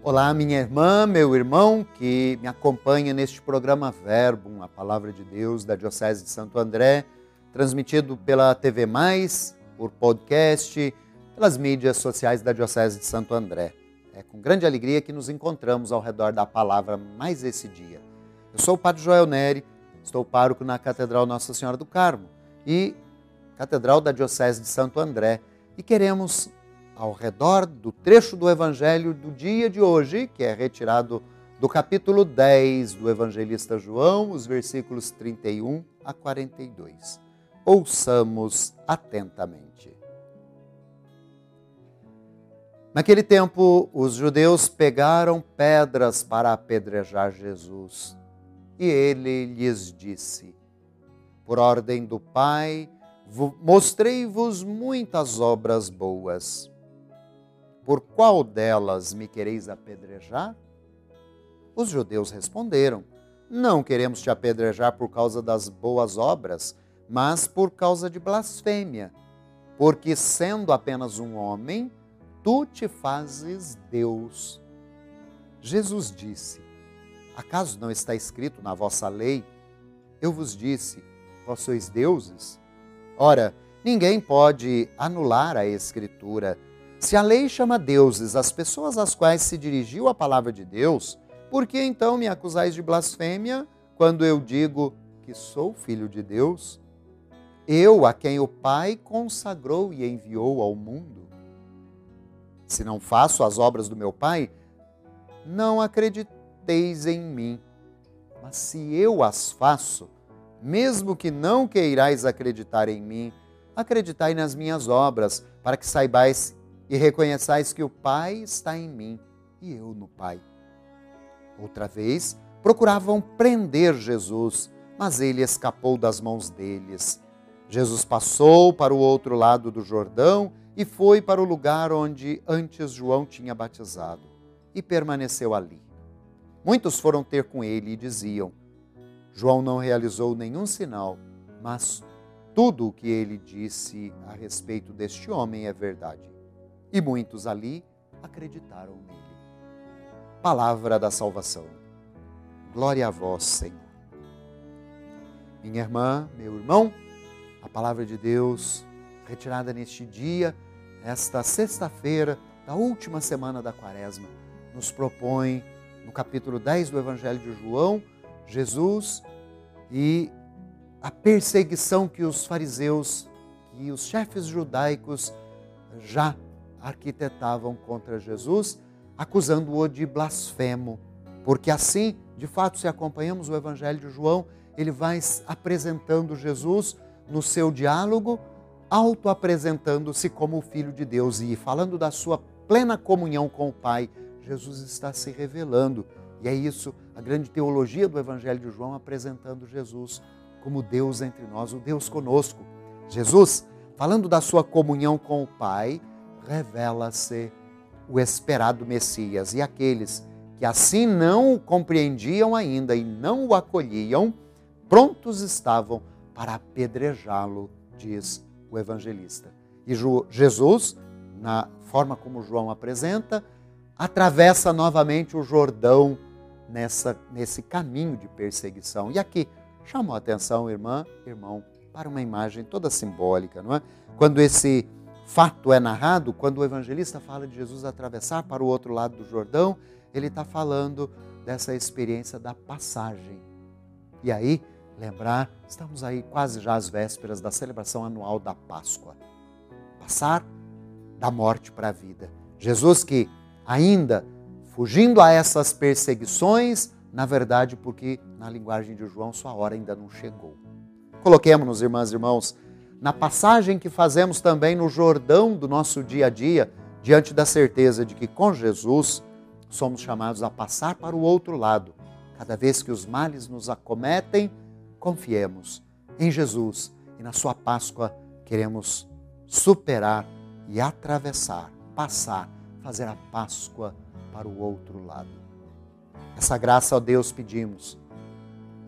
Olá, minha irmã, meu irmão que me acompanha neste programa Verbo, a palavra de Deus da Diocese de Santo André, transmitido pela TV Mais, por podcast, pelas mídias sociais da Diocese de Santo André. É com grande alegria que nos encontramos ao redor da palavra mais esse dia. Eu sou o Padre Joel Neri, estou pároco na Catedral Nossa Senhora do Carmo e Catedral da Diocese de Santo André e queremos ao redor do trecho do Evangelho do dia de hoje, que é retirado do capítulo 10 do Evangelista João, os versículos 31 a 42. Ouçamos atentamente. Naquele tempo, os judeus pegaram pedras para apedrejar Jesus. E ele lhes disse: Por ordem do Pai, mostrei-vos muitas obras boas por qual delas me quereis apedrejar? Os judeus responderam: Não queremos te apedrejar por causa das boas obras, mas por causa de blasfêmia, porque sendo apenas um homem, tu te fazes Deus. Jesus disse: Acaso não está escrito na vossa lei? Eu vos disse: Vós sois deuses? Ora, ninguém pode anular a Escritura se a lei chama deuses as pessoas às quais se dirigiu a palavra de Deus, por que então me acusais de blasfêmia quando eu digo que sou filho de Deus? Eu, a quem o Pai consagrou e enviou ao mundo. Se não faço as obras do meu Pai, não acrediteis em mim. Mas se eu as faço, mesmo que não queirais acreditar em mim, acreditai nas minhas obras, para que saibais e reconheçais que o Pai está em mim e eu no Pai. Outra vez, procuravam prender Jesus, mas ele escapou das mãos deles. Jesus passou para o outro lado do Jordão e foi para o lugar onde antes João tinha batizado e permaneceu ali. Muitos foram ter com ele e diziam: João não realizou nenhum sinal, mas tudo o que ele disse a respeito deste homem é verdade e muitos ali acreditaram nele. Palavra da salvação. Glória a vós, Senhor. Minha irmã, meu irmão, a palavra de Deus retirada neste dia, esta sexta-feira da última semana da quaresma, nos propõe, no capítulo 10 do Evangelho de João, Jesus e a perseguição que os fariseus e os chefes judaicos já arquitetavam contra Jesus, acusando-o de blasfemo. Porque assim, de fato, se acompanhamos o Evangelho de João, ele vai apresentando Jesus no seu diálogo, auto-apresentando-se como o Filho de Deus e falando da sua plena comunhão com o Pai. Jesus está se revelando. E é isso, a grande teologia do Evangelho de João, apresentando Jesus como Deus entre nós, o Deus conosco. Jesus, falando da sua comunhão com o Pai, revela-se o esperado Messias. E aqueles que assim não o compreendiam ainda e não o acolhiam, prontos estavam para apedrejá-lo, diz o evangelista. E Jesus, na forma como João apresenta, atravessa novamente o Jordão nessa, nesse caminho de perseguição. E aqui chamou a atenção, irmã, irmão, para uma imagem toda simbólica, não é? Quando esse fato é narrado, quando o evangelista fala de Jesus atravessar para o outro lado do Jordão, ele está falando dessa experiência da passagem. E aí, lembrar, estamos aí quase já às vésperas da celebração anual da Páscoa. Passar da morte para a vida. Jesus que ainda fugindo a essas perseguições, na verdade, porque na linguagem de João sua hora ainda não chegou. Coloquemos-nos, irmãs e irmãos, na passagem que fazemos também no Jordão do nosso dia a dia, diante da certeza de que com Jesus somos chamados a passar para o outro lado. Cada vez que os males nos acometem, confiemos em Jesus e na Sua Páscoa queremos superar e atravessar, passar, fazer a Páscoa para o outro lado. Essa graça, ó Deus, pedimos.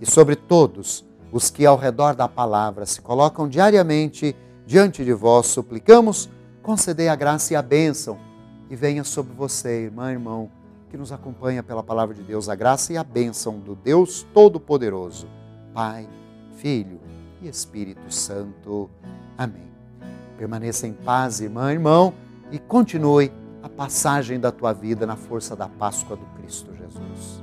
E sobre todos, os que ao redor da palavra se colocam diariamente diante de vós, suplicamos, concedei a graça e a bênção e venha sobre você, irmã, irmão, que nos acompanha pela palavra de Deus, a graça e a bênção do Deus Todo-Poderoso, Pai, Filho e Espírito Santo. Amém. Permaneça em paz, irmã, irmão, e continue a passagem da tua vida na força da Páscoa do Cristo Jesus.